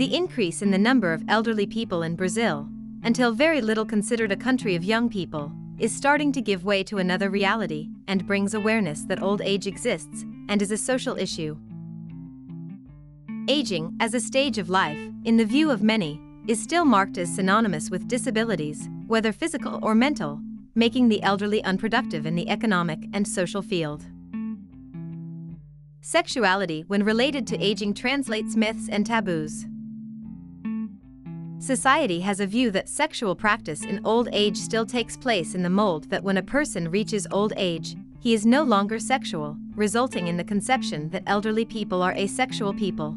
The increase in the number of elderly people in Brazil, until very little considered a country of young people, is starting to give way to another reality and brings awareness that old age exists and is a social issue. Aging, as a stage of life, in the view of many, is still marked as synonymous with disabilities, whether physical or mental, making the elderly unproductive in the economic and social field. Sexuality, when related to aging, translates myths and taboos. Society has a view that sexual practice in old age still takes place in the mold that when a person reaches old age, he is no longer sexual, resulting in the conception that elderly people are asexual people.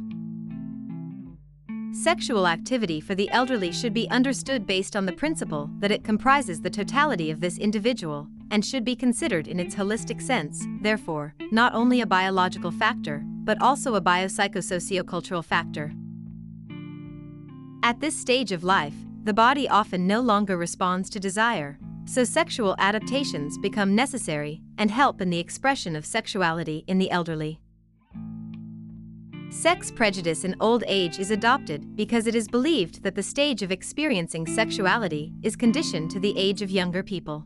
Sexual activity for the elderly should be understood based on the principle that it comprises the totality of this individual and should be considered in its holistic sense, therefore, not only a biological factor, but also a biopsychosociocultural factor. At this stage of life, the body often no longer responds to desire, so sexual adaptations become necessary and help in the expression of sexuality in the elderly. Sex prejudice in old age is adopted because it is believed that the stage of experiencing sexuality is conditioned to the age of younger people.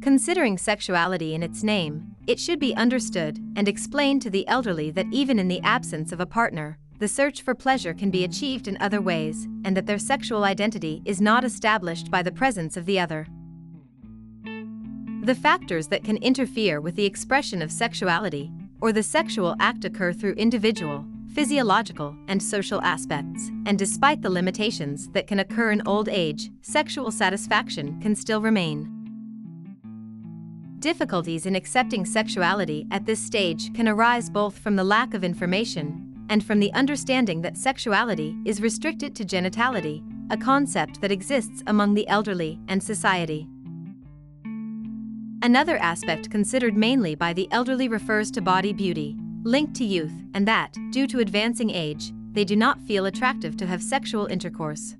Considering sexuality in its name, it should be understood and explained to the elderly that even in the absence of a partner, the search for pleasure can be achieved in other ways, and that their sexual identity is not established by the presence of the other. The factors that can interfere with the expression of sexuality or the sexual act occur through individual, physiological, and social aspects, and despite the limitations that can occur in old age, sexual satisfaction can still remain. Difficulties in accepting sexuality at this stage can arise both from the lack of information and from the understanding that sexuality is restricted to genitality, a concept that exists among the elderly and society. Another aspect considered mainly by the elderly refers to body beauty, linked to youth, and that, due to advancing age, they do not feel attractive to have sexual intercourse.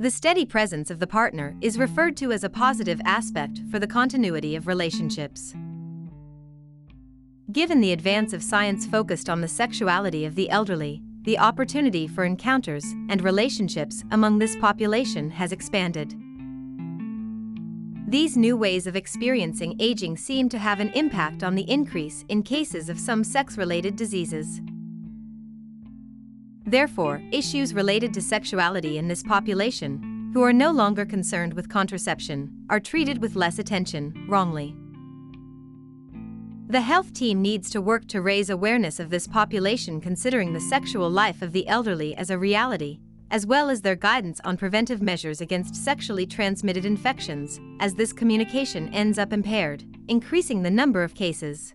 The steady presence of the partner is referred to as a positive aspect for the continuity of relationships. Given the advance of science focused on the sexuality of the elderly, the opportunity for encounters and relationships among this population has expanded. These new ways of experiencing aging seem to have an impact on the increase in cases of some sex-related diseases. Therefore, issues related to sexuality in this population, who are no longer concerned with contraception, are treated with less attention, wrongly. The health team needs to work to raise awareness of this population considering the sexual life of the elderly as a reality, as well as their guidance on preventive measures against sexually transmitted infections, as this communication ends up impaired, increasing the number of cases.